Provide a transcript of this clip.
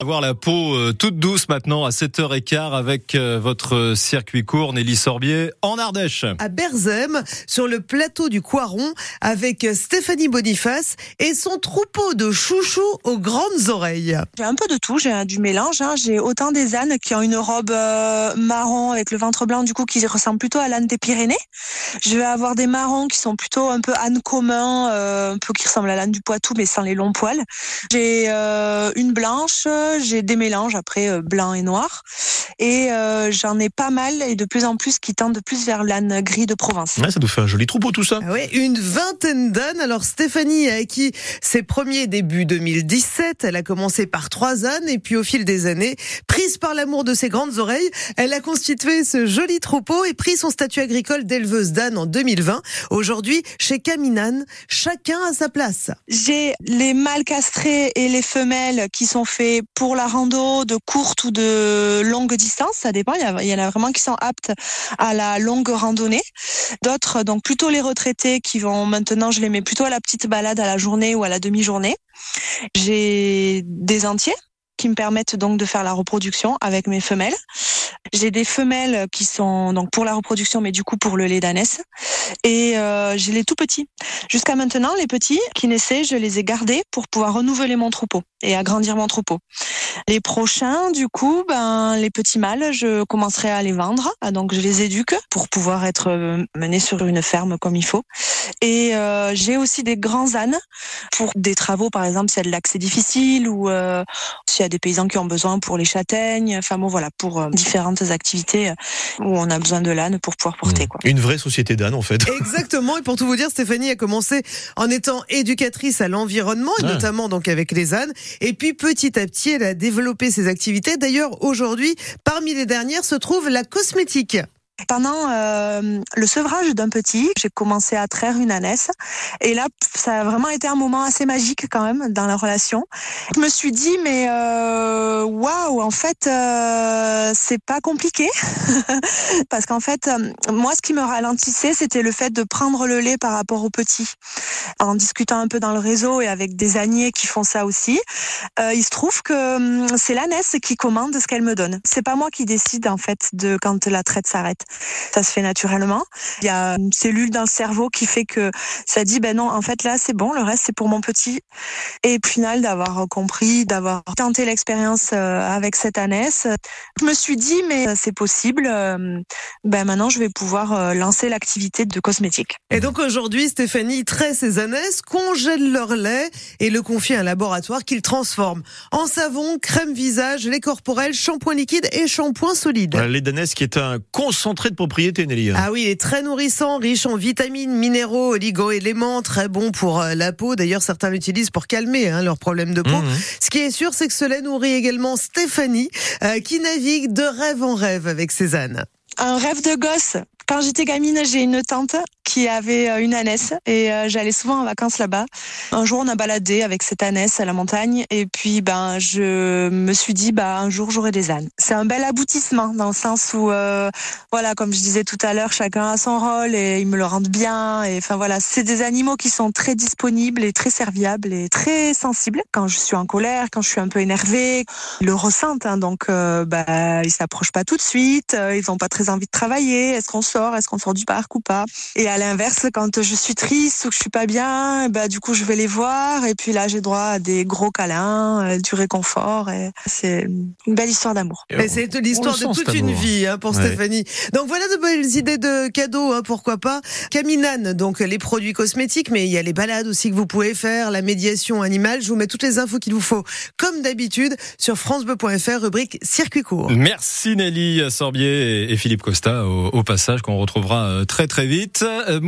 Avoir la peau euh, toute douce maintenant à 7h15 avec euh, votre circuit court Nelly Sorbier en Ardèche. À Berzem, sur le plateau du Coiron, avec Stéphanie Boniface et son troupeau de chouchous aux grandes oreilles. J'ai un peu de tout, j'ai du mélange. Hein. J'ai autant des ânes qui ont une robe euh, marron avec le ventre blanc, du coup qui ressemble plutôt à l'âne des Pyrénées. Je vais avoir des marrons qui sont plutôt un peu âne commun, un peu qui ressemblent à l'âne du Poitou mais sans les longs poils. J'ai une blanche j'ai des mélanges après euh, blanc et noir. Et euh, j'en ai pas mal et de plus en plus qui tendent de plus vers l'âne gris de Provence. ça nous fait un joli troupeau tout ça. Ah oui, une vingtaine d'ânes. Alors Stéphanie a acquis ses premiers débuts 2017. Elle a commencé par trois ânes et puis au fil des années, prise par l'amour de ses grandes oreilles, elle a constitué ce joli troupeau et pris son statut agricole d'éleveuse d'ânes en 2020. Aujourd'hui, chez Caminane, chacun a sa place. J'ai les mâles castrés et les femelles qui sont faits pour la rando de courte ou de longue distance, ça dépend. Il y, en a vraiment qui sont aptes à la longue randonnée. D'autres, donc plutôt les retraités qui vont maintenant, je les mets plutôt à la petite balade à la journée ou à la demi-journée. J'ai des entiers qui me permettent donc de faire la reproduction avec mes femelles. J'ai des femelles qui sont donc pour la reproduction, mais du coup pour le lait d'ânesse. Et euh, j'ai les tout petits. Jusqu'à maintenant, les petits qui naissaient, je les ai gardés pour pouvoir renouveler mon troupeau et agrandir mon troupeau. Les prochains, du coup, ben les petits mâles, je commencerai à les vendre. Ah, donc je les éduque pour pouvoir être euh, menés sur une ferme comme il faut. Et euh, j'ai aussi des grands ânes pour des travaux, par exemple, si l'accès difficile ou s'il y a des paysans qui ont besoin pour les châtaignes. Enfin bon, voilà, pour euh, différentes activités où on a besoin de l'âne pour pouvoir porter. Mmh. Quoi. Une vraie société d'ânes, en fait. Exactement. Et pour tout vous dire, Stéphanie a commencé en étant éducatrice à l'environnement, et ah. notamment donc avec les ânes. Et puis petit à petit, elle a développé ses activités. D'ailleurs, aujourd'hui, parmi les dernières se trouve la cosmétique. Pendant euh, le sevrage d'un petit, j'ai commencé à traire une ânesse. Et là, ça a vraiment été un moment assez magique quand même dans la relation. Je me suis dit, mais euh, waouh, en fait, euh, c'est pas compliqué. Parce qu'en fait, moi, ce qui me ralentissait, c'était le fait de prendre le lait par rapport au petit. En discutant un peu dans le réseau et avec des âniers qui font ça aussi, il se trouve que hum, c'est l'ânesse qui commande ce qu'elle me donne. C'est pas moi qui décide en fait de quand la traite s'arrête. Ça se fait naturellement. Il y a une cellule dans le cerveau qui fait que ça dit, ben non, en fait là c'est bon, le reste c'est pour mon petit. Et puis final d'avoir compris, d'avoir tenté l'expérience euh, avec cette ânesse, je me suis dit, mais c'est possible. Euh, ben maintenant je vais pouvoir euh, lancer l'activité de cosmétique. Et donc aujourd'hui, Stéphanie traite ses ânesses, congèle leur lait et le confie à un laboratoire qu'il transforme en savon, crème visage, lait corporel, shampoing liquide et shampoing solide. Lait d'ânesse qui est un concentré de propriété, Nelly. Ah oui, il est très nourrissant, riche en vitamines, minéraux, oligo-éléments, très bon pour euh, la peau. D'ailleurs, certains l'utilisent pour calmer hein, leurs problèmes de peau. Mhm. Ce qui est sûr, c'est que cela nourrit également Stéphanie, euh, qui navigue de rêve en rêve avec Cézanne. Un rêve de gosse. Quand j'étais gamine, j'ai une tante qui avait euh, une ânesse et euh, j'allais souvent en vacances là-bas. Un jour, on a baladé avec cette ânesse à la montagne et puis ben je me suis dit bah un jour j'aurai des ânes. C'est un bel aboutissement dans le sens où euh, voilà comme je disais tout à l'heure, chacun a son rôle et ils me le rendent bien enfin voilà, c'est des animaux qui sont très disponibles et très serviables et très sensibles. Quand je suis en colère, quand je suis un peu énervée, ils le ressentent hein, donc bah ils s'approchent pas tout de suite, ils ont pas très envie de travailler. Est-ce qu'on sort, est-ce qu'on sort du parc ou pas? L'inverse, quand je suis triste ou que je suis pas bien, bah du coup je vais les voir et puis là j'ai droit à des gros câlins, euh, du réconfort et c'est une belle histoire d'amour. C'est l'histoire de toute une vie hein, pour Stéphanie. Donc voilà de belles idées de cadeaux, hein, pourquoi pas. Caminane, donc les produits cosmétiques, mais il y a les balades aussi que vous pouvez faire, la médiation animale. Je vous mets toutes les infos qu'il vous faut, comme d'habitude, sur francebleu.fr, rubrique circuit court. Merci Nelly Sorbier et Philippe Costa au, au passage qu'on retrouvera euh, très très vite. Euh, moi